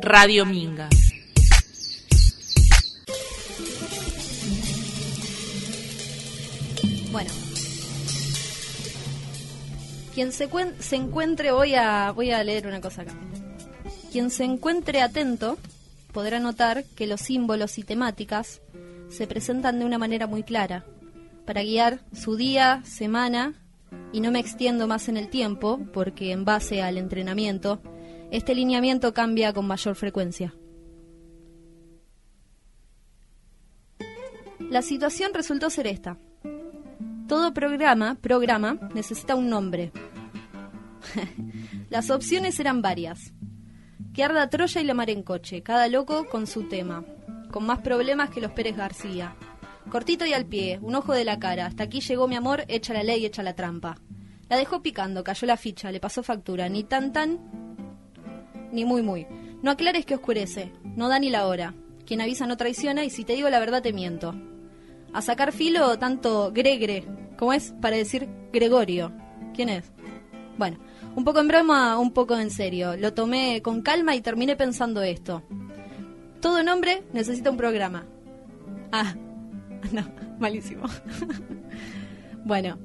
Radio Minga. Bueno. Quien se, se encuentre, voy a, voy a leer una cosa acá. Quien se encuentre atento podrá notar que los símbolos y temáticas se presentan de una manera muy clara, para guiar su día, semana, y no me extiendo más en el tiempo, porque en base al entrenamiento, este lineamiento cambia con mayor frecuencia. La situación resultó ser esta. Todo programa, programa, necesita un nombre. Las opciones eran varias. Que arda Troya y la mar en coche, cada loco con su tema, con más problemas que los Pérez García. Cortito y al pie, un ojo de la cara, hasta aquí llegó mi amor, echa la ley, echa la trampa. La dejó picando, cayó la ficha, le pasó factura, ni tan tan, ni muy muy. No aclares que oscurece, no da ni la hora. Quien avisa no traiciona y si te digo la verdad te miento. A sacar filo tanto Gregre, como es para decir Gregorio. ¿Quién es? Bueno, un poco en broma, un poco en serio. Lo tomé con calma y terminé pensando esto. Todo nombre necesita un programa. Ah, no, malísimo. bueno,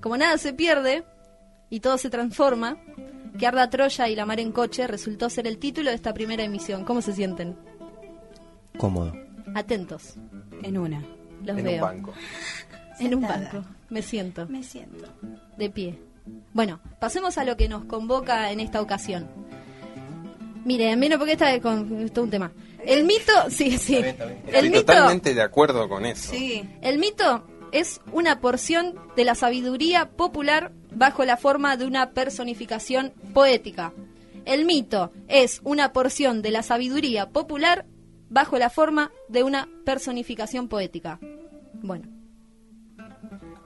como nada se pierde y todo se transforma, que arda Troya y la mar en coche resultó ser el título de esta primera emisión. ¿Cómo se sienten? Cómodo. Atentos. En una. Los en veo. un banco. En un banco. Me siento. Me siento. De pie. Bueno, pasemos a lo que nos convoca en esta ocasión. Miren, mira porque está con esto es un tema. El mito, sí, sí. El Estoy mito, totalmente de acuerdo con eso. Sí. el mito es una porción de la sabiduría popular bajo la forma de una personificación poética. El mito es una porción de la sabiduría popular bajo la forma de una personificación poética. Bueno.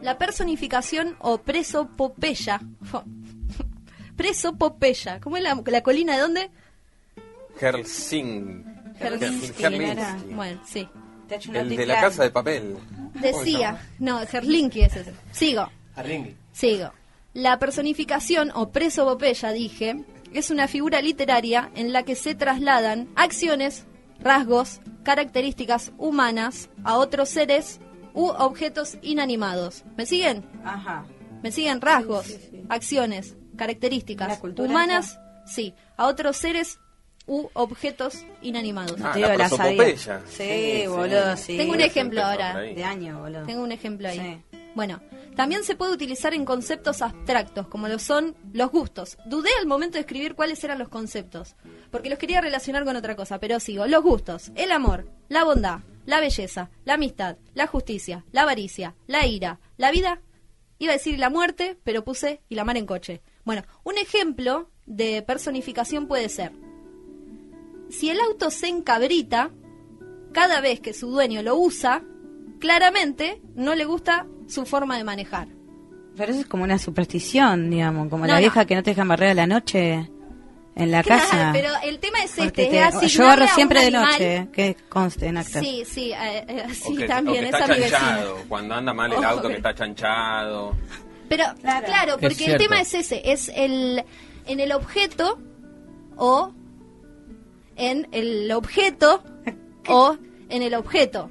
La personificación o presopopeya. Presopopeya. ¿Cómo es la, la colina de dónde? Helsing. Helsinki. Helsinki. Bueno, sí. Te ha hecho una El de la casa de papel. Decía. No, Herlinki es ese. Sigo. Sigo. La personificación o presopopeya, dije, es una figura literaria en la que se trasladan acciones, rasgos, características humanas a otros seres u objetos inanimados. ¿Me siguen? Ajá. ¿Me siguen? Rasgos, Sí, sí, sí. acciones, características cultura humanas, sí, a otros seres u objetos inanimados. Ah, la la sabía. Sí, boludo, sí. Tengo un ejemplo ahora. De año, boludo. Tengo un ejemplo ahí. Bueno, también se puede utilizar en conceptos abstractos, como lo son los gustos. Dudé al momento de escribir cuáles eran los conceptos, porque los quería relacionar con otra cosa, pero sigo. Los gustos, el amor, la bondad, la belleza, la amistad, la justicia, la avaricia, la ira, la vida. Iba a decir la muerte, pero puse y la mar en coche. Bueno, un ejemplo de personificación puede ser, si el auto se encabrita, cada vez que su dueño lo usa, claramente no le gusta su forma de manejar. Pero eso es como una superstición, digamos, como No, la no. vieja que no te dejan barrer a la noche en la Claro, casa. pero el tema es Porque este, te- es yo barro siempre de animal- noche, que conste en acta. Sí, sí, eh, eh, sí, que, también, esa está es mi vecina. chanchado. Cuando anda mal el Ojo, auto, que- está chanchado. Pero, Claro. claro, porque el tema es ese, es el en el objeto o en el objeto o en el objeto.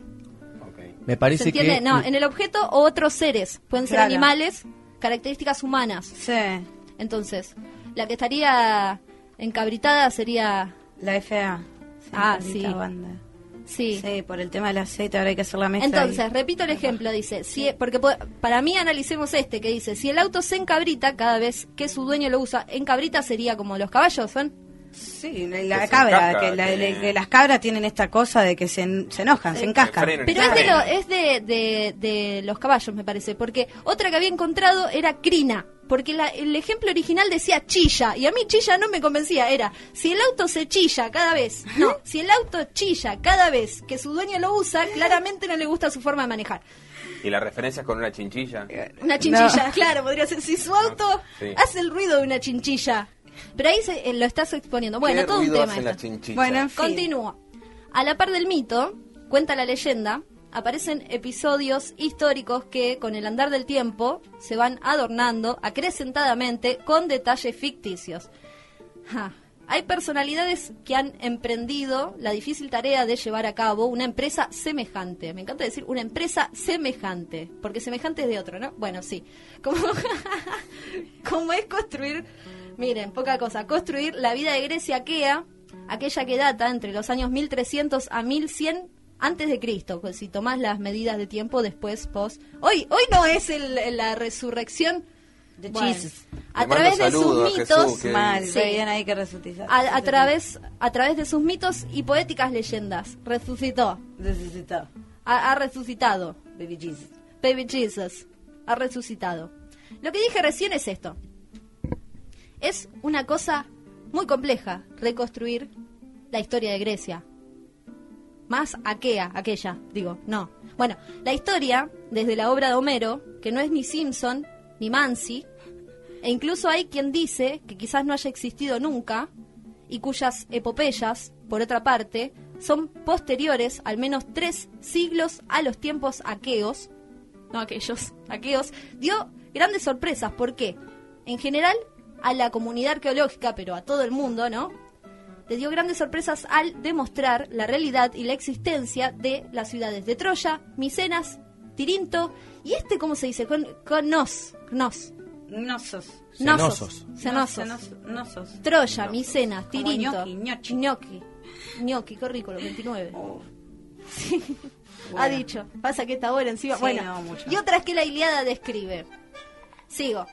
Me ¿Se parece entiende? que. No, en el objeto o otros seres. Pueden ser Claro. animales, características humanas. Sí, Entonces, la que estaría encabritada sería... la FA. Ah, maldita sí. banda. Sí. Sí, por el tema del aceite ahora hay que hacer la mezcla. Entonces, y- repito el ejemplo, dice, si, porque po- para mí analicemos este, que dice, si el auto se encabrita cada vez que su dueño lo usa, encabrita sería como los caballos, ¿son? Sí, la, cabra, encasca, que, la- que- que las cabras tienen esta cosa de que se, en- se enojan, se Se encascan. Pero es, de, lo- es de, de- de los caballos, me parece, porque otra que había encontrado era crina, porque la- el ejemplo original decía chilla, y a mí chilla no me convencía, era, si el auto se chilla cada vez, no, si el auto chilla cada vez que su dueño lo usa, claramente no le gusta su forma de manejar. Y la referencia es con una chinchilla. Una chinchilla, No. claro, podría ser. Si su auto Sí. hace el ruido de una chinchilla. Pero ahí se, eh, lo estás exponiendo. Bueno, ¿Qué todo un tema. esto. Bueno, en fin. Continúo. A la par del mito, cuenta la leyenda, aparecen episodios históricos que, con el andar del tiempo, se van adornando acrecentadamente con detalles ficticios. Ja, hay personalidades que han emprendido la difícil tarea de llevar a cabo una empresa semejante. Me encanta decir una empresa semejante, porque semejante es de otro, ¿no? Bueno, sí. Como, como es construir, miren, poca cosa, construir la vida de Grecia aquea, aquella que data entre los años 1300 a 1100 antes de Cristo, pues si tomás las medidas de tiempo después, post. Hoy, hoy no es el- la resurrección De Bueno, Jesus. a través de sus mitos, Jesús, que- Mal, Sí. veían ahí que resucitó. a, a través a través de sus mitos y poéticas leyendas, resucitó, Resucitó. ha, ha resucitado, Baby Jesus. Baby Jesus, ha resucitado. Lo que dije recién es esto. Es una cosa muy compleja reconstruir la historia de Grecia. Más aquea, aquella, digo, no. Bueno, la historia, desde la obra de Homero, que no es ni Simpson ni Mansi, e incluso hay quien dice que quizás no haya existido nunca, y cuyas epopeyas, por otra parte, son posteriores al menos tres siglos a los tiempos aqueos, no aquellos, aqueos, dio grandes sorpresas. ¿Por qué? En general, a la comunidad arqueológica, pero a todo el mundo, ¿no? Le dio grandes sorpresas al demostrar la realidad y la existencia de las ciudades de Troya, Micenas, Tirinto y este, ¿cómo se dice? Con, con nos, nos, Nosos. nosos, Cenosos. cenosos. Nosos. Nosos. Troya, Micenas, Tirinto, ñochi. ñoqui, ñoqui, qué rico, los 29. Oh. Ha Bueno. dicho, pasa que está bueno encima. Sí, bueno, no, mucho. y otras que la Iliada describe. Sigo.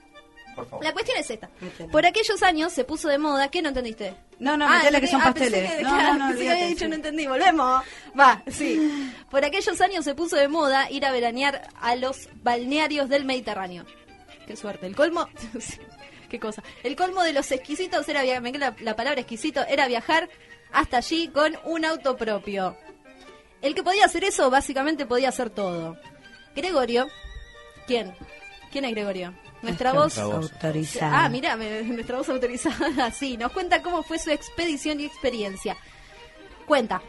Por favor. La cuestión es esta. Métele. Por aquellos años se puso de moda, ¿qué no entendiste? No, no, Ah, metele que son ah, pensé pasteles. que- No, claro, no, no, pensé dicho sí. no entendí, volvemos. Va, sí. Por aquellos años se puso de moda ir a veranear a los balnearios del Mediterráneo. Qué suerte. El colmo... Qué cosa. El colmo de los exquisitos era via- me queda la, la palabra exquisito era viajar hasta allí con un auto propio. El que podía hacer eso básicamente podía hacer todo. Gregorio, ¿quién? ¿Quién es Gregorio? Nuestra voz Nuestra voz. Autorizada. Ah, mira, nuestra voz autorizada, sí, nos cuenta cómo fue su expedición y experiencia. Cuenta,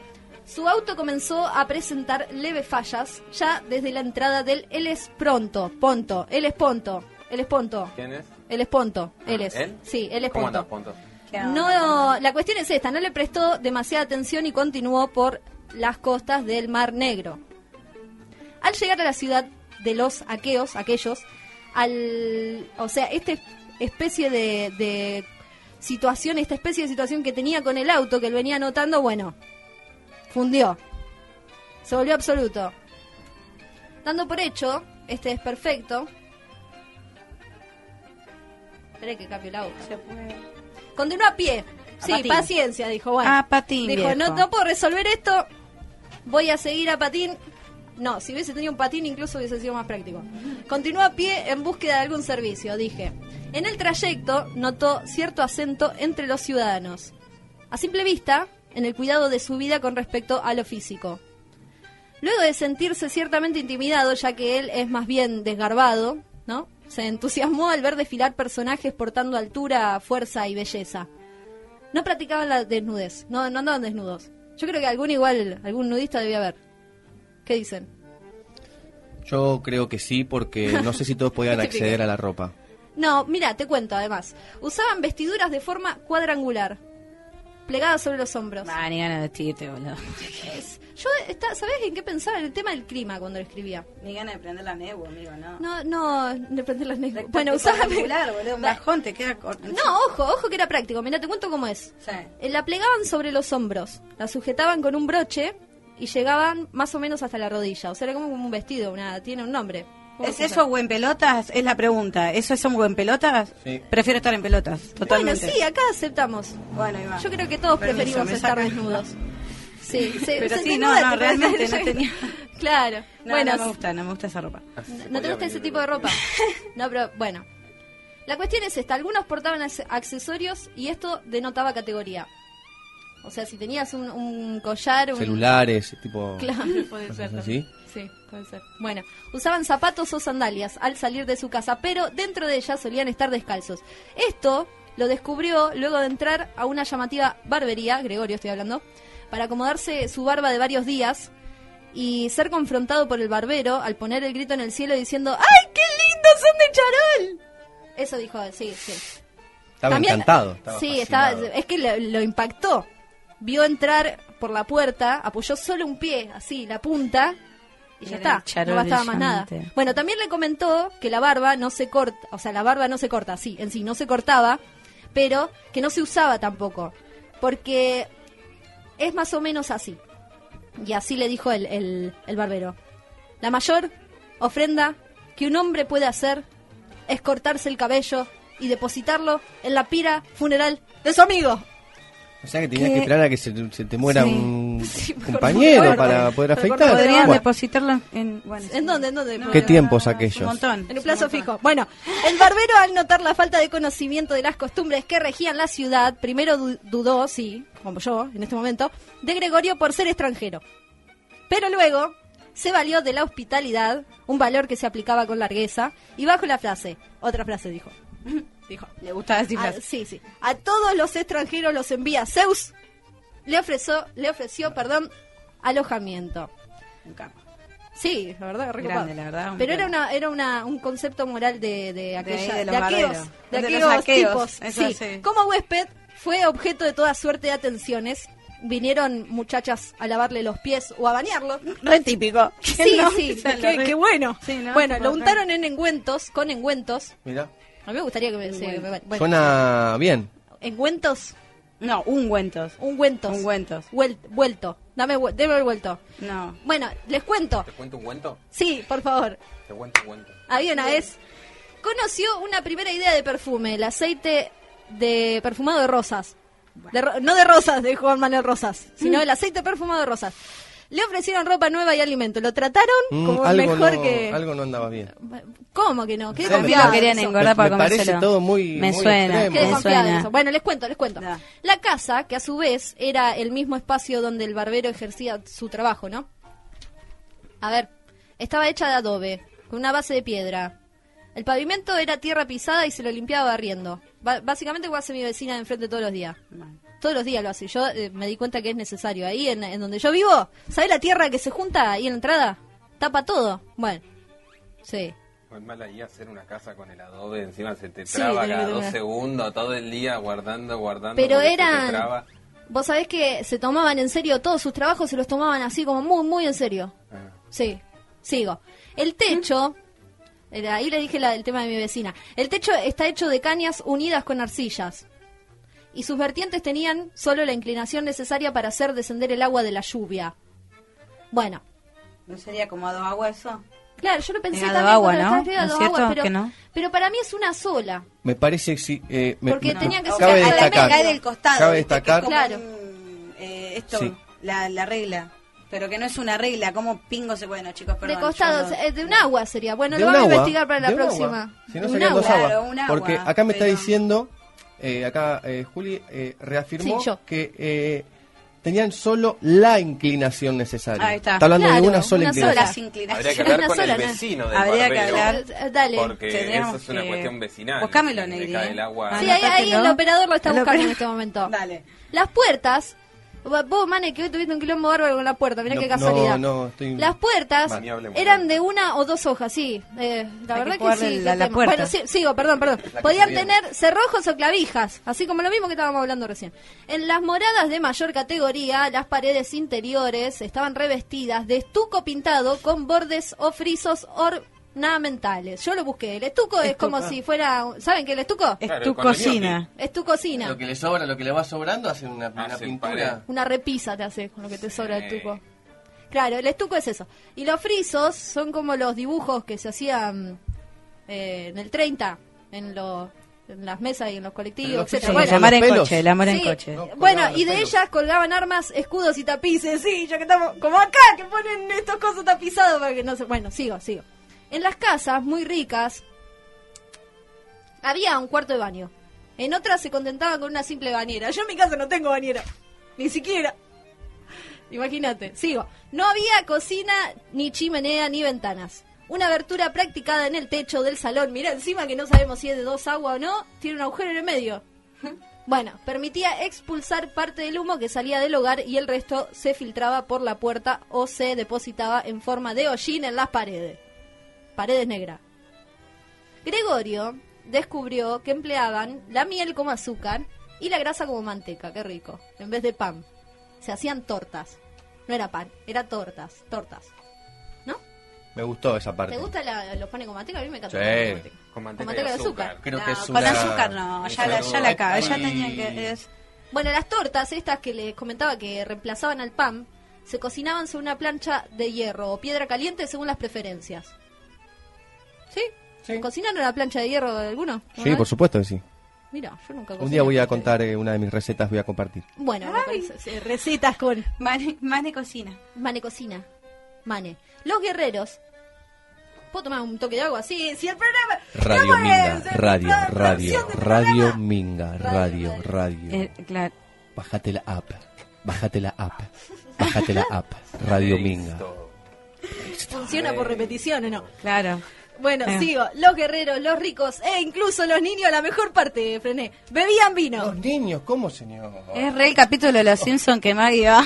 su auto comenzó a presentar leves fallas ya desde la entrada del El Espronto, Ponto, El Esponto, El Esponto, ¿Quién es? El Esponto, él es. ¿Él? Sí, El ¿Cómo Esponto. Ponto? No, la cuestión es esta, no le prestó demasiada atención y continuó por las costas del Mar Negro. Al llegar a la ciudad de los aqueos, aquellos, al, o sea, esta especie de, de situación, esta especie de situación que tenía con el auto que él venía notando, bueno, fundió. Se volvió absoluto. Dando por hecho, este es perfecto. Esperé que cambie la hoja. Se. Continuó a pie. A Sí, patín. paciencia, dijo. Bueno, Ah, patín, Dijo, viejo. no, no puedo resolver esto, voy a seguir a patín. No, si hubiese tenido un patín incluso hubiese sido más práctico. Continuó a pie en búsqueda de algún servicio, dije. En el trayecto notó cierto acento entre los ciudadanos. A simple vista, en el cuidado de su vida con respecto a lo físico. Luego de sentirse ciertamente intimidado, ya que él es más bien desgarbado, ¿no? Se entusiasmó al ver desfilar personajes portando altura, fuerza y belleza. No practicaban la desnudez, no, no andaban desnudos. Yo creo que algún igual, algún nudista debía haber. ¿Qué dicen? Yo creo que sí, porque no sé si todos podían acceder a la ropa. No, mira, te cuento además. Usaban vestiduras de forma cuadrangular, plegadas sobre los hombros. Ah, ni ganas de vestirte, boludo. Es- Yo, está, ¿sabés en qué pensaba? En el tema del clima cuando lo escribía. Ni ganas de prender la negua, amigo, no. No, no, de prender las negras. Bueno, usaban... cuadrangular, boludo, un bajón te queda corto. No, ojo, ojo que era práctico. Mira, te cuento cómo es. Sí. Eh, La plegaban sobre los hombros, la sujetaban con un broche y llegaban más o menos hasta la rodilla. O sea, era como un vestido, una, tiene un nombre. ¿Cómo ¿Es eso o en pelotas? Es la pregunta. ¿Eso es o en pelotas? Sí. Prefiero estar en pelotas, Bueno, totalmente. sí, acá aceptamos. Bueno, va. Yo creo que todos Permiso, preferimos estar desnudos. Sí, sí, Pero sí, no, no, te realmente no tenía- Claro. No, bueno, no me gusta, no me gusta esa ropa. ¿No te gusta ese tipo de ropa? No, pero bueno. La cuestión es esta. Algunos portaban ac- accesorios y esto denotaba categoría. O sea, si tenías un, un collar... Un... Celulares, tipo... Claro, puede ser. así. Sí, puede ser. Bueno, usaban zapatos o sandalias al salir de su casa, pero dentro de ellas solían estar descalzos. Esto lo descubrió luego de entrar a una llamativa barbería, Gregorio estoy hablando, para acomodarse su barba de varios días y ser confrontado por el barbero al poner el grito en el cielo diciendo ¡Ay, qué lindos son de charol! Eso dijo, sí, sí. Estaba encantado. sí, fascinado. estaba, es que lo, lo impactó. Vio entrar por la puerta, apoyó solo un pie, así, la punta, y ya Era está. No bastaba más nada. Bueno, también le comentó que la barba no se corta, o sea, la barba no se corta, sí, en sí, no se cortaba, pero que no se usaba tampoco, porque es más o menos así. Y así le dijo el, el, el barbero. La mayor ofrenda que un hombre puede hacer es cortarse el cabello y depositarlo en la pira funeral de su amigo. O sea que tenías ¿Qué? que esperar a que se, te- se te muera Sí. un Sí, compañero para poder Pero afeitar. Podrían Bueno, depositarlo en... Bueno, ¿En dónde? ¿En dónde? ¿Qué tiempos aquellos? montón. En un plazo fijo. Bueno, el barbero al notar la falta de conocimiento de las costumbres que regían la ciudad, primero du- dudó, sí, como yo en este momento, de Gregorio por ser extranjero. Pero luego se valió de la hospitalidad, un valor que se aplicaba con largueza, y bajo la frase, otra frase dijo, dijo, Le gusta decir a, frases. sí, sí, a todos los extranjeros los envía Zeus, le ofreció, le ofreció, perdón, alojamiento. Un capo. Sí, la verdad, re Grande, la verdad, Pero era una era una, un concepto moral de, de aquella, de de, los aquellos, de De aquellos los aqueos, tipos. eso Sí. sí. Como huésped fue objeto de toda suerte de atenciones. Vinieron muchachas a lavarle los pies o a bañarlo. Re típico. Sí, ¿No? sí, qué, bueno. Sí, ¿no? Bueno, lo untaron en engüentos, con engüentos. Mira, A mí me gustaría que me... se- me- bueno, suena bien. engüentos, No, ungüentos. ungüentos. Ungüentos. Vuel- vuelto. Dame, vuel- deme el vuelto. No. Bueno, les cuento. ¿Te cuento un cuento? Sí, por favor. Te cuento un cuento. Había una vez, conoció una primera idea de perfume, el aceite de perfumado de rosas. De ro- no de rosas, de Juan Manuel Rosas, sino el aceite perfumado de rosas. Le ofrecieron ropa nueva y alimento. Lo trataron Mm, como algo, mejor no, que... algo no andaba bien. ¿Cómo que no? Qué Sí, querían engordar Me- para me parece todo muy- Me muy suena, extremo. Qué me desconfiado suena. eso. Bueno, les cuento, les cuento. La casa, que a su vez era el mismo espacio donde el barbero ejercía su trabajo, ¿no? A ver, estaba hecha de adobe, con una base de piedra. El pavimento era tierra pisada y se lo limpiaba barriendo. Ba- básicamente como hace mi vecina de enfrente todos los días. Todos los días lo hace. Yo eh, me di cuenta que es necesario. Ahí en, en donde yo vivo, ¿sabes la tierra que se junta ahí en la entrada? Tapa todo. Bueno, sí. Es mala idea hacer una casa con el adobe, encima se te Sí, traba tenés cada que dos tener. segundos, todo el día guardando, guardando. Pero porque se te eran... traba. Vos sabés que se tomaban en serio todos sus trabajos, se los tomaban así como muy, muy en serio. Ah. Sí, sigo. El techo, era- ahí le dije la- el tema de mi vecina. El techo está hecho de cañas unidas con arcillas. Y sus vertientes tenían solo la inclinación necesaria para hacer descender el agua de la lluvia. Bueno, ¿No sería como a dos aguas eso? claro, yo lo pensé también agua, cuando ¿no? estaba ¿No es agua, cierto pero, que no? pero para mí es una sola. Me parece que sí. eh, me- Porque me- tenía que ser- cabe a la destacar. cae del costado. Cabe destacar. Como Claro. un, eh, esto, Sí. la, la regla. Pero que no es una regla. ¿Cómo pingo se Bueno, chicos, perdón. de costado, yo no- eh, de un agua sería. Bueno, de lo vamos a agua, investigar para la un agua. próxima. Si no serían dos agua. aguas. Claro, un agua, Porque acá me está diciendo, eh, acá eh, Juli eh, reafirmó Sí, que eh, tenían solo la inclinación necesaria. Ahí está. hablando Claro, de una sola una inclinación. sola. Habría que hablar Una con sola, el ¿no? vecino del Habría que hablar. Dale. Porque eso es una que- cuestión vecinal. Buscámelo, Negri, ¿eh? el agua. Sí, ahí, ahí el operador lo está El buscando en este momento. Dale. Las puertas. Vos, Mane, que hoy tuviste un quilombo bárbaro con la puerta, mirá No, qué casualidad. no, no, estoy- Las puertas eran de una o dos hojas, sí. Eh, la Hay verdad que sí. la- la. Bueno, sí, sigo, perdón, perdón. Podían tener cerrojos o clavijas, así como lo mismo que estábamos hablando recién. En las moradas de mayor categoría, las paredes interiores estaban revestidas de estuco pintado con bordes o frisos ornamentales. Yo lo busqué. El estuco, es como si fuera... ¿Saben qué es el estuco? Es Claro, tu cocina. Es tu cocina. Lo que le sobra, lo que le va sobrando, hacen una, una Hacen pintura. pared. Una repisa te hace con lo que te sobra el estuco. Claro, el estuco es eso. Y los frisos son como los dibujos que se hacían eh, en el 30, en, los en las mesas y en los Pero colectivos, los etcétera. frisos Bueno, el amor en pelos. coche, el amor en sí, coche. No, bueno, colgaban y los de pelos. ellas colgaban armas, escudos y tapices. Sí, ya que estamos como acá, que ponen estos cosas tapizados para que no se... Bueno, sigo, sigo. En las casas muy ricas había un cuarto de baño. En otras se contentaban con una simple bañera. Yo en mi casa no tengo bañera. Ni siquiera. Imagínate, sigo. No había cocina, ni chimenea, ni ventanas. Una abertura practicada en el techo del salón. Mira, encima que no sabemos si es de dos aguas o no, tiene un agujero en el medio. Bueno, permitía expulsar parte del humo que salía del hogar y el resto se filtraba por la puerta o se depositaba en forma de hollín en las paredes. Paredes negras. Gregorio descubrió que empleaban la miel como azúcar y la grasa como manteca, qué rico, en vez de pan. Se hacían tortas. No era pan, era tortas, tortas. ¿No? Me gustó esa parte. ¿Te gustan la- los panes con manteca? A mí me encanta Sí. con manteca. Con manteca, Con manteca y de azúcar. azúcar. Creo No, que es con azúcar no, ya la, ya la cabe, ya tenía que... es- Bueno, las tortas, estas que les comentaba que reemplazaban al pan, se cocinaban sobre una plancha de hierro o piedra caliente según las preferencias. ¿Sí? Sí. ¿Cocinan en la plancha de hierro de alguno? Sí, por supuesto que sí. Mira, yo nunca Un día voy a contar eh, una de mis recetas, voy a compartir. Bueno, me parece, sí, recetas con Mane, Mane cocina. Mane Cocina. Mane. Los guerreros. ¿Puedo tomar un toque de agua? Sí, sí, el programa. Radio ¿Cómo Minga, es? radio, radio, radio. Minga, radio, radio. Eh, claro. Bájate la app, bájate la app, bájate la app, Radio Minga. Funciona por repeticiones, ¿no? Claro. Bueno, Eh. sigo. Los guerreros, los ricos e incluso los niños, la mejor parte, frené. Bebían vino. Los niños, ¿cómo señor? Es re el capítulo de Los Simpsons que Maggie va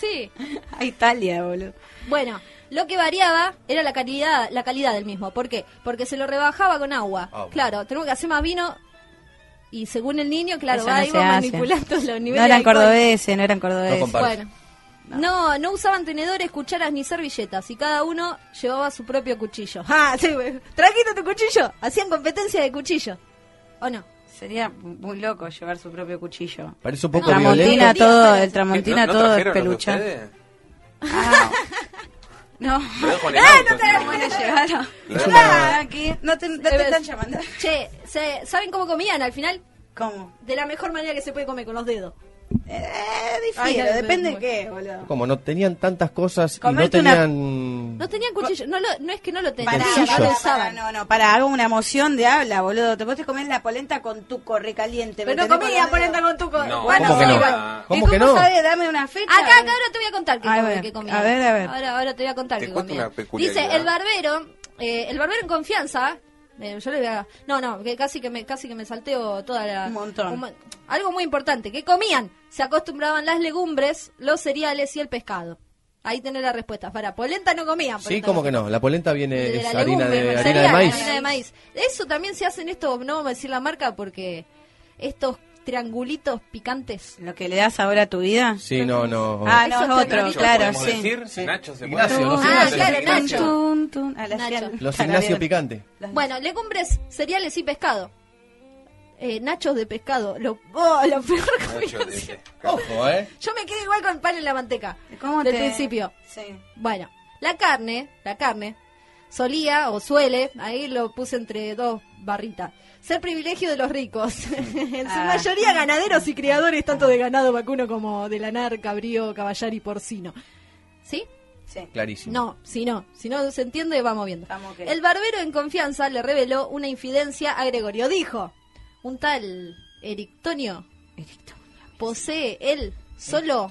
Sí. a Italia, boludo. Bueno, lo que variaba era la calidad, la calidad del mismo. ¿Por qué? Porque se lo rebajaba con agua. Ah. Claro, tenemos que hacer más vino y según el niño, claro, Eso va no iba se hace. manipulando los niveles. No de eran alcohol. cordobeses, no eran cordobeses. No Bueno. No, no usaban tenedores, cucharas ni servilletas y cada uno llevaba su propio cuchillo. Ah, sí, güey. ¿Trajiste tu cuchillo? Hacían competencia de cuchillo. ¿O no? Sería muy loco llevar su propio cuchillo. Parece un poco No. Tramontina todo, el ¿No, tramontina no todo de trajeron los de peluche. ustedes? Ah, no. Lo ¡Eh, auto, no te no. Bueno, llevaron. Es Ah, aquí. No te, no te Eh, están llamando. Che, ¿se- ¿saben cómo comían al final? ¿Cómo? De la mejor manera que se puede comer con los dedos. Eh, Ay, ay, depende de qué, boludo. Como no tenían tantas cosas y no una- tenían... No tenían cuchillo, no, lo, no es que no lo tenían, Para, no no, no, para, hago una moción de habla, boludo. Te podés comer la polenta con tu recaliente. Pero no comía polenta con tu co- No, Bueno, ¿Cómo que no? ¿Cómo ¿Y que no? Dame una fecha. Acá, acá ahora te voy a contar qué, A comía, ver, qué comía. a ver, a ver. Ahora, ahora te voy a contar Te qué cuento comía. una. Dice, el barbero, eh, el barbero en confianza, eh, yo le voy a... No, no, que casi que me, casi que me salteo toda la... Un montón. mo- algo muy importante, ¿qué comían? Se acostumbraban las legumbres, los cereales y el pescado. Ahí tenés la respuesta. Para, polenta no comían. Sí, polenta como no. que no. La polenta viene De es la harina legumbre, de, harina cereal, de maíz. harina de maíz. Eso también se hace en esto, no vamos a decir la marca porque estos triangulitos picantes. Lo que le das ahora a tu vida. Sí, no, no. Ah, no, Eso es otro, claro, ¿Podemos sí. decir? Sí. Nacho se Ignacio, los Ah, Ignacio. claro, Nacho. Tun, tun, a la Nacho. fiel- Los Ignacio. Picante. Bueno, legumbres, cereales y pescado. Eh, nachos de pescado. Lo, oh, lo peor de- Ojo, ¿eh? Yo me quedé igual con el pan en la manteca. ¿Cómo del te- principio. Sí. Bueno, la carne, la carne, solía o suele, ahí lo puse entre dos barritas, ser privilegio de los ricos. en su Ah. mayoría ganaderos y criadores tanto de ganado vacuno como de lanar, cabrío, caballar y porcino. ¿Sí? Sí. Clarísimo. No, si no, si no se entiende, vamos viendo. El barbero en confianza le reveló una infidencia a Gregorio. Dijo, un tal Erictonio posee él solo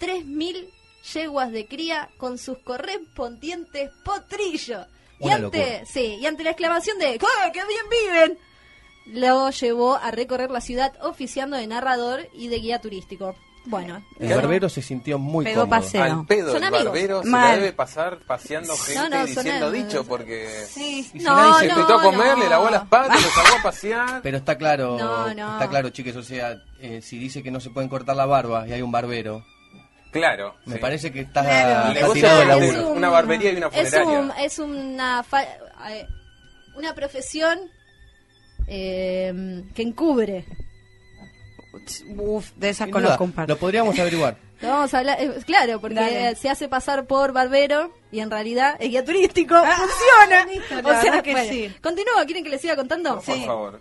3.000 yeguas de cría con sus correspondientes potrillos. Y ante, sí, y ante la exclamación de ¡Ah, ¡qué bien viven! Lo llevó a recorrer la ciudad oficiando de narrador y de guía turístico. Bueno, El barbero se sintió muy Pegó cómodo. paseo. Al pedo, Son el amigos. barbero se la debe pasar paseando gente no, diciendo dicho porque Sí. Y si No, nadie se invitó a comer, le lavó las patas, lo sacó a pasear. Pero está claro, No, no. está claro, chicos, o sea, eh, si dice que no se pueden cortar la barba y hay un barbero, Claro. me sí. parece que está, Claro. El está negocio tirado de es un- una barbería y una es, funeraria. un- es una, fa- eh, una profesión eh, que encubre. Uf, de esas conozco. Lo podríamos averiguar. Lo vamos a hablar, eh, claro, porque Dale. se hace pasar por barbero y en realidad es guía turístico. Ah, ¡Funciona! listo, la o sea, que bueno, sí. Continúo, ¿quieren que les siga contando? Por favor.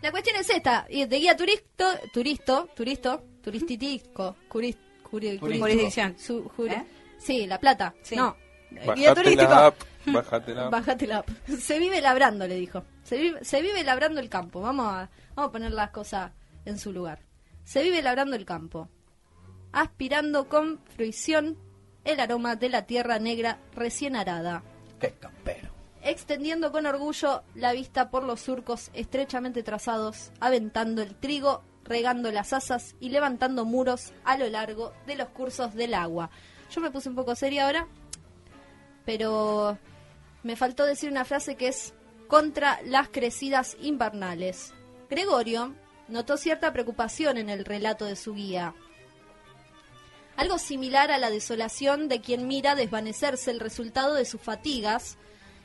La cuestión es esta, de guía turisto, turisto, turisto, turistitico, Turístico. Jurisdicción. su- juri- ¿Eh? Sí, La Plata. Sí. No. Guía turístico. la app, bajate la app. Bájate la app. Se vive labrando, le dijo. Se vive, se vive labrando el campo. Vamos a, vamos a poner las cosas en su lugar. Se vive labrando el campo. Aspirando con fruición el aroma de la tierra negra recién arada. Qué campero. Extendiendo con orgullo la vista por los surcos estrechamente trazados, aventando el trigo, regando las asas y levantando muros a lo largo de los cursos del agua. Yo me puse un poco seria ahora, pero me faltó decir una frase que es contra las crecidas invernales. Gregorio notó cierta preocupación en el relato de su guía. Algo similar a la desolación de quien mira desvanecerse el resultado de sus fatigas,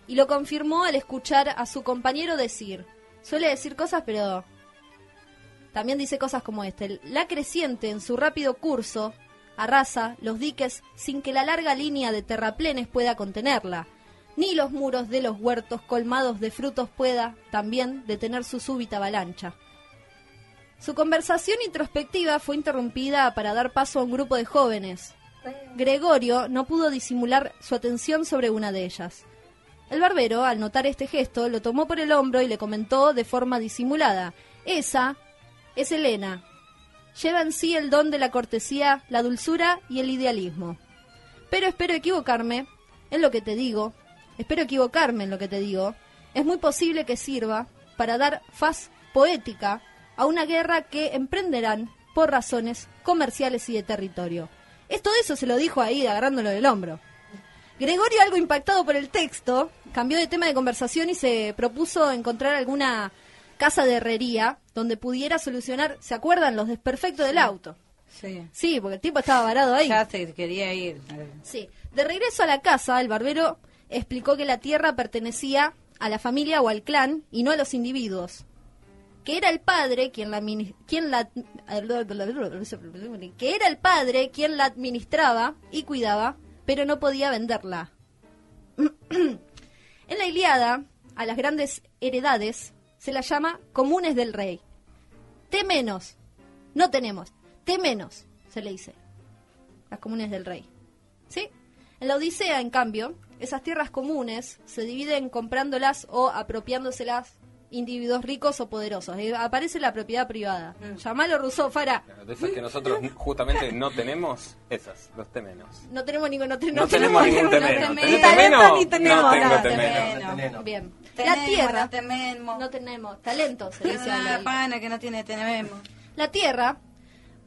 y lo confirmó al escuchar a su compañero decir, suele decir cosas pero también dice cosas como este, la creciente en su rápido curso arrasa los diques sin que la larga línea de terraplenes pueda contenerla, ni los muros de los huertos colmados de frutos pueda también detener su súbita avalancha. Su conversación introspectiva fue interrumpida para dar paso a un grupo de jóvenes. Gregorio no pudo disimular su atención sobre una de ellas. El barbero, al notar este gesto, lo tomó por el hombro y le comentó de forma disimulada, Esa es Elena. Lleva en sí el don de la cortesía, la dulzura y el idealismo. Pero espero equivocarme en lo que te digo, espero equivocarme en lo que te digo, es muy posible que sirva para dar faz poética a una guerra que emprenderán por razones comerciales y de territorio. Esto de eso se lo dijo ahí, agarrándolo del hombro. Gregorio, algo impactado por el texto, cambió de tema de conversación y se propuso encontrar alguna casa de herrería donde pudiera solucionar, ¿se acuerdan? Los desperfectos del auto. Sí. Sí, porque el tipo estaba varado ahí. Ya se quería ir. Sí. De regreso a la casa, el barbero explicó que la tierra pertenecía a la familia o al clan y no a los individuos. Que era el padre quien la, quien la que era el padre quien la administraba y cuidaba, pero no podía venderla. en la Iliada, a las grandes heredades se las llama comunes del rey. T menos, no tenemos. T menos, se le dice. Las comunes del rey. ¿Sí? En la Odisea, en cambio, esas tierras comunes se dividen comprándolas o apropiándoselas individuos ricos o poderosos. Eh, Aparece la propiedad privada. Llamalo Rousseau, Fara. Claro, de esas que nosotros justamente no tenemos, esas, los temenos. No tenemos ningún... No, te- No tenemos ningún temeno. temeno. ¿Tenés Ni talento ni tenemos No tengo nada. temeno. Temeno. Bien. Tenemos, la tierra... no tememos. No tenemos talento, se dice pana que no tiene tenemos. La tierra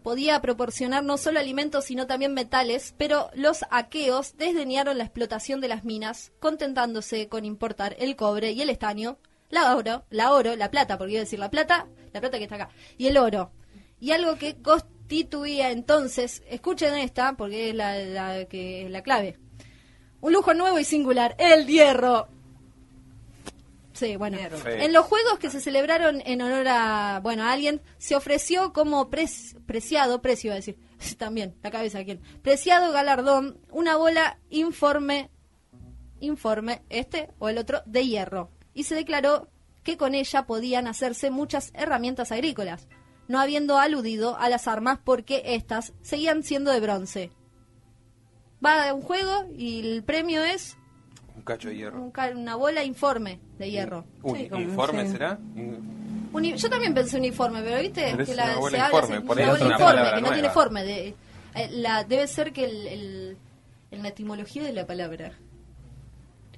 podía proporcionar no solo alimentos, sino también metales, pero los aqueos desdeñaron la explotación de las minas, contentándose con importar el cobre y el estaño, la oro, la oro, la plata, porque iba a decir la plata, la plata que está acá, y el oro. Y algo que constituía entonces, escuchen esta, porque es la, la que es la clave. Un lujo nuevo y singular, el hierro. Sí, bueno. Hierro. Sí. En los juegos que se celebraron en honor a, bueno, a alguien, se ofreció como pres- preciado, precio iba a decir, también, la cabeza de quién, preciado galardón, una bola informe, informe, este o el otro, de hierro. Y se declaró que con ella podían hacerse muchas herramientas agrícolas, no habiendo aludido a las armas porque éstas seguían siendo de bronce. Va a un juego y el premio es Un cacho de hierro. un ca- una bola informe de hierro. Un Sí, sí. será? Uni- yo también pensé uniforme, pero viste Pero que una la, bola se habla informe, así, por una ahí bola es una informe, palabra que no tiene forma. De, eh, la, debe ser que el, el- en la etimología de la palabra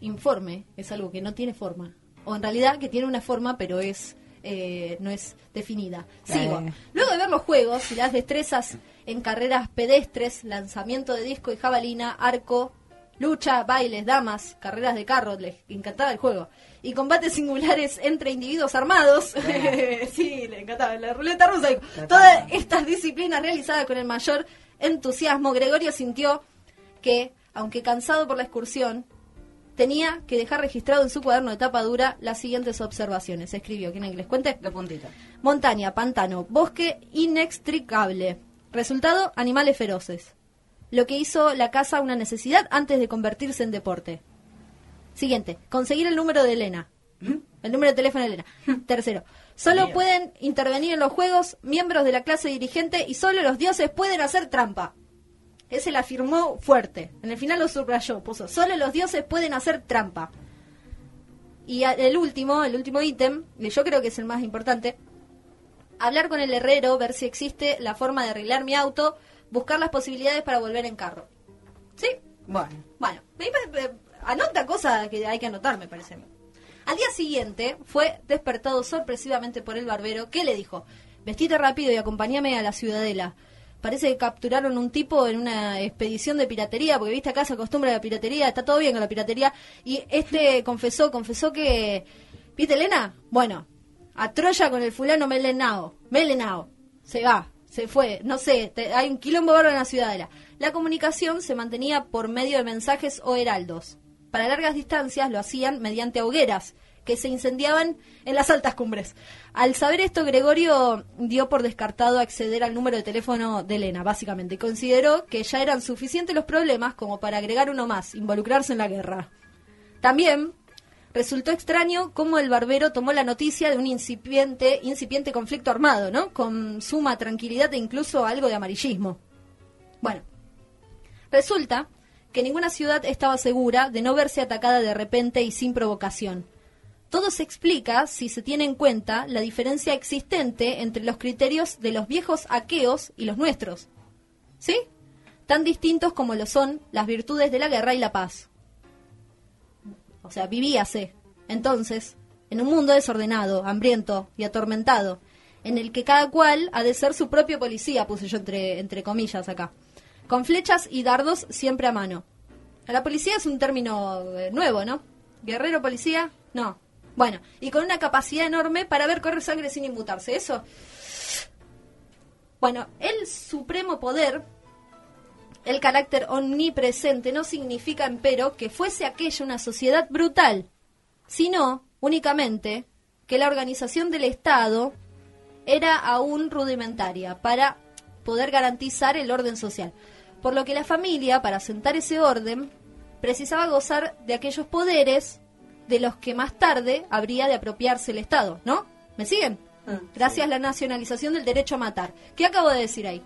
informe es algo que no tiene forma. O en realidad que tiene una forma, pero es eh, no es definida. Sigo. Luego de ver los juegos y las destrezas en carreras pedestres, lanzamiento de disco y jabalina, arco, lucha, bailes, damas, carreras de carro, les encantaba el juego. Y combates singulares entre individuos armados. sí, le encantaba la ruleta rusa. Todas estas disciplinas realizadas con el mayor entusiasmo, Gregorio sintió que, aunque cansado por la excursión, tenía que dejar registrado en su cuaderno de tapa dura las siguientes observaciones. Escribió, ¿quieren que les cuente? De puntita. Montaña, pantano, bosque inextricable. Resultado, animales feroces. Lo que hizo la caza una necesidad antes de convertirse en deporte. Siguiente, conseguir el número de Elena. El número de teléfono de Elena. Tercero, solo pueden intervenir en los juegos miembros de la clase dirigente y solo los dioses pueden hacer trampa. Ese la afirmó fuerte. En el final lo subrayó, puso, solo los dioses pueden hacer trampa. Y el último, el último ítem, que yo creo que es el más importante, hablar con el herrero, ver si existe la forma de arreglar mi auto, buscar las posibilidades para volver en carro. ¿Sí? Bueno. Bueno, anota cosas que hay que anotar, me parece. Al día siguiente fue despertado sorpresivamente por el barbero que le dijo, vestite rápido y acompáñame a la ciudadela. Parece que capturaron un tipo en una expedición de piratería, porque viste acá se acostumbra a la piratería, está todo bien con la piratería. Y este confesó, confesó que ¿Viste, Elena? Bueno, a Troya con el fulano melenao. Melenao. Se va, se fue. No sé, te- hay un quilombo bárbaro en la ciudadela. La comunicación se mantenía por medio de mensajes o heraldos. Para largas distancias lo hacían mediante hogueras que se incendiaban en las altas cumbres. Al saber esto, Gregorio dio por descartado acceder al número de teléfono de Elena, básicamente, y consideró que ya eran suficientes los problemas como para agregar uno más, involucrarse en la guerra. También resultó extraño cómo el barbero tomó la noticia de un incipiente, incipiente conflicto armado, ¿no? Con suma tranquilidad e incluso algo de amarillismo. Bueno, resulta que ninguna ciudad estaba segura de no verse atacada de repente y sin provocación. Todo se explica si se tiene en cuenta la diferencia existente entre los criterios de los viejos aqueos y los nuestros. ¿Sí? Tan distintos como lo son las virtudes de la guerra y la paz. O sea, vivíase, entonces, en un mundo desordenado, hambriento y atormentado, en el que cada cual ha de ser su propio policía, puse yo entre, entre comillas acá, con flechas y dardos siempre a mano. La policía es un término eh, nuevo, ¿no? Guerrero policía, no. Bueno, y con una capacidad enorme para ver correr sangre sin inmutarse, eso. Bueno, el supremo poder el carácter omnipresente no significa, empero, que fuese aquella una sociedad brutal, sino únicamente que la organización del Estado era aún rudimentaria para poder garantizar el orden social. Por lo que la familia, para sentar ese orden, precisaba gozar de aquellos poderes de los que más tarde habría de apropiarse el Estado, ¿no? ¿Me siguen? Gracias a la nacionalización del derecho a matar. ¿Qué acabo de decir ahí?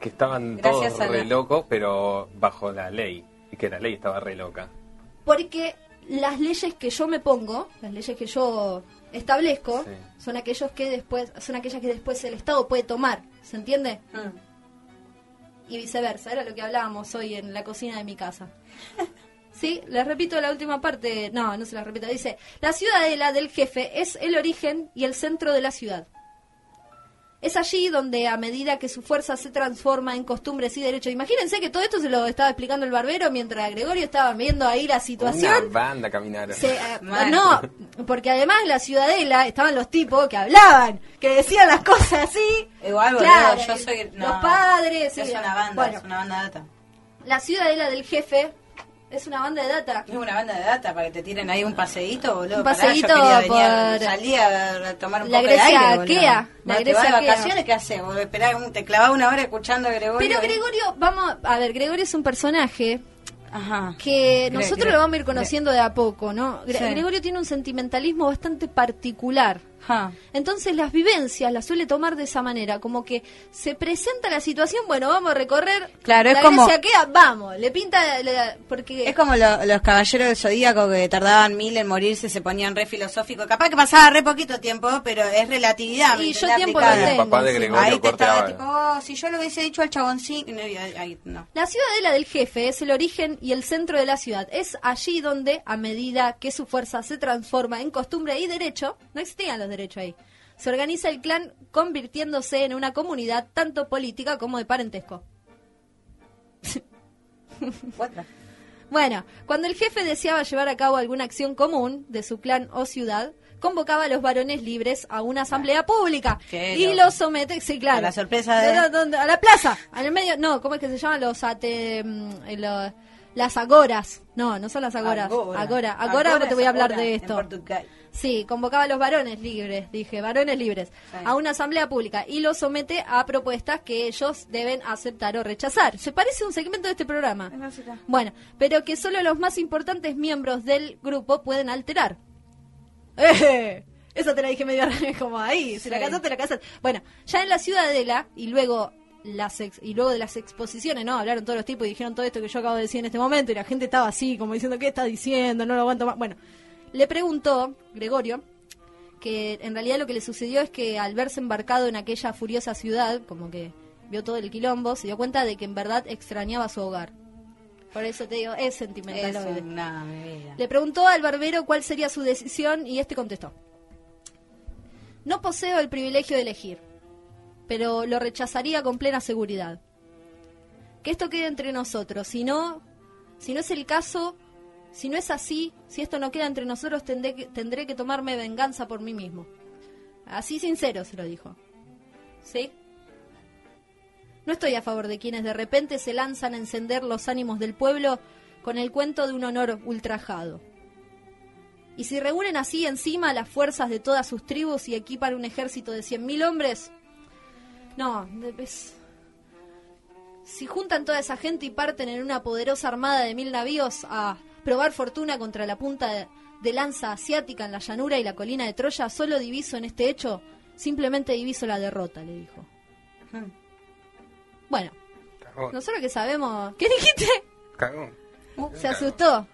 Que estaban Gracias todos re locos, pero bajo la ley. Y que la ley estaba re loca. Porque las leyes que yo me pongo, las leyes que yo establezco, Sí. son aquellos que después, son aquellas que después el Estado puede tomar, ¿se entiende? Mm. Y viceversa, era lo que hablábamos hoy en la cocina de mi casa. Sí, les repito la última parte, no, no se la repito, dice, la ciudadela del jefe es el origen y el centro de la ciudad. Es allí donde a medida que su fuerza se transforma en costumbres y derechos, imagínense que todo esto se lo estaba explicando el barbero mientras Gregorio estaba viendo ahí la Una situación. banda caminaron. Se, eh, no, porque además en la ciudadela estaban los tipos que hablaban, que decían las cosas así. Igual, boludo, Claro, yo soy... los padres. sí, Es una banda, bueno, es una banda data. la ciudadela del jefe es una banda de data. Es una banda de data para que te tiren ahí un paseíto, boludo. Un Pará, paseíto yo venir, por- Salí a, tomar un La poco de Grecia aire, boludo. aquea, la Va, te Grecia vas de vacaciones, ¿qué haces? te clavaba una hora escuchando a Gregorio. Pero. Gregorio, vamos, a ver, Gregorio es un personaje Ajá. que nosotros Gre- lo vamos a ir conociendo de a poco, ¿no? Gre- Sí. Gregorio tiene un sentimentalismo bastante particular. Entonces las vivencias las suele tomar de esa manera, como que se presenta la situación, bueno, vamos a recorrer Claro, es como- Aquea, vamos, le pinta, la- porque Es como lo- los caballeros del zodíaco que tardaban mil en morirse, se ponían re filosóficos. Capaz que pasaba re poquito tiempo, pero es relatividad. ¿me Y yo tiempo lo El papá de sí. Gregorio Ahí te estaba tipo, oh, si yo lo hubiese dicho al chaboncito. No, ahí no. La ciudadela del jefe es el origen y el centro de la ciudad. Es allí donde, a medida que su fuerza se transforma en costumbre y derecho, no existían los derechos ahí, se organiza el clan convirtiéndose en una comunidad tanto política como de parentesco. Bueno, cuando el jefe deseaba llevar a cabo alguna acción común de su clan o ciudad, convocaba a los varones libres a una asamblea pública Qué y los somete, sí, claro. A la sorpresa de-. A la plaza, en el medio, no, ¿cómo es que se llaman los ate, mm, eh, los- las agoras? No, no son las agoras. Agora. Agora, agora, te voy a hablar de esto. Sí, convocaba a los varones libres, dije, varones libres, Sí. a una asamblea pública y los somete a propuestas que ellos deben aceptar o rechazar. Se parece a un segmento de este programa. Bueno, pero que solo los más importantes miembros del grupo pueden alterar. ¡Eh! Esa te la dije medio como ahí, si la casas, te la casas. Bueno, ya en la ciudadela y luego las ex- y luego de las exposiciones, ¿no? Hablaron todos los tipos y dijeron todo esto que yo acabo de decir en este momento y la gente estaba así, como diciendo, ¿qué está diciendo? No lo aguanto más. Bueno, le preguntó Gregorio que en realidad lo que le sucedió es que al verse embarcado en aquella furiosa ciudad, como que vio todo el quilombo, se dio cuenta de que en verdad extrañaba su hogar. Por eso te digo, es sentimental. Es una. Le preguntó al barbero cuál sería su decisión y este contestó. No poseo el privilegio de elegir, pero lo rechazaría con plena seguridad. Que esto quede entre nosotros, si no, si no es el caso, Si no es así, si esto no queda entre nosotros, tendré que, tomarme venganza por mí mismo. Así sincero se lo dijo. ¿Sí? No estoy a favor de quienes de repente se lanzan a encender los ánimos del pueblo con el cuento de un honor ultrajado. Y si reúnen así encima las fuerzas de todas sus tribus y equipan un ejército de 100.000 hombres, no, es- si juntan toda esa gente y parten en una poderosa armada de mil navíos a probar fortuna contra la punta de, de lanza asiática en la llanura y la colina de Troya, solo diviso en este hecho, simplemente diviso la derrota, le dijo. Bueno, Cagón. nosotros que sabemos... ¿Qué dijiste? Cagón. Se asustó.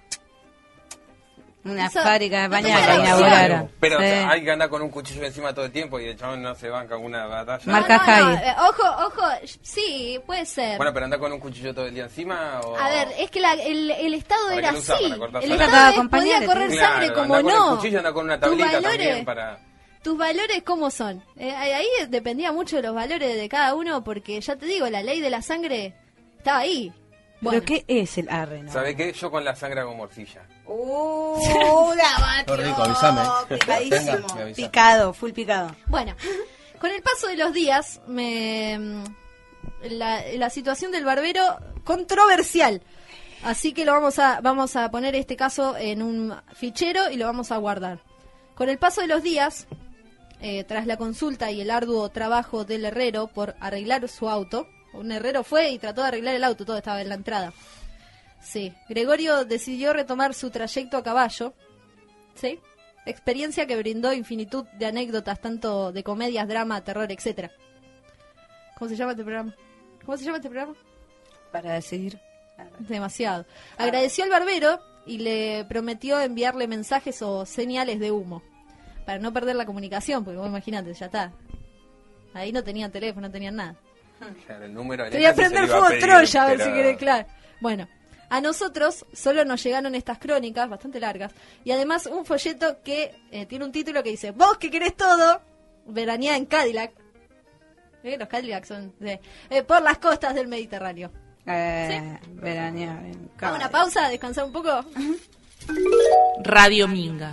Una Eso- fábrica de pañales parece inauguraron. Pero Sí. hay que andar con un cuchillo encima todo el tiempo y el chabón no se banca una batalla. Marca No, no, no, Javi. eh, ojo, ojo, sí, puede ser. Bueno, pero anda con un cuchillo todo el día encima o... A ver, es que la- el, el Estado ¿Para era así. ¿Para cortar El sangre? Estado es- podía correr. Claro, sangre anda como con no. el cuchillo, anda con una Tus tablita valores- también para... ¿Tus valores cómo son? Eh, ahí dependía mucho de los valores de cada uno, porque ya te digo, la ley de la sangre estaba ahí. Bueno, ¿Pero qué es el arre? no? ¿Sabe qué? Yo con la sangre hago morcilla. ¡Uh, la batió! Qué rico, avísame. Picadísimo. Venga, me avisa. Picado, full picado. Bueno, con el paso de los días, me la, la situación del barbero controversial. Así que lo vamos a vamos a poner este caso en un fichero y lo vamos a guardar. Con el paso de los días, eh, tras la consulta y el arduo trabajo del herrero por arreglar su auto, un herrero fue y trató de arreglar el auto, todo estaba en la entrada. Sí, Gregorio decidió retomar su trayecto a caballo. Sí, experiencia que brindó infinitud de anécdotas, tanto de comedias, drama, terror, etcétera. ¿Cómo se llama este programa? ¿Cómo se llama este programa? Para decidir. Demasiado. Agradeció al barbero y le prometió enviarle mensajes o señales de humo para no perder la comunicación, porque vos imagínate, ya está. Ahí no tenían teléfono, no tenían nada. Claro, el número de Te voy a sí prender a fuego pedir, Troya, a ver pero- si querés, claro. Bueno, a nosotros solo nos llegaron estas crónicas, bastante largas, y además un folleto que eh, tiene un título que dice, vos que querés todo, veranía en Cadillac. Eh, Los Cadillacs son de- eh, por las costas del Mediterráneo. Eh, veranear en Hago una Cádiz. pausa, descansar un poco. Radio Minga.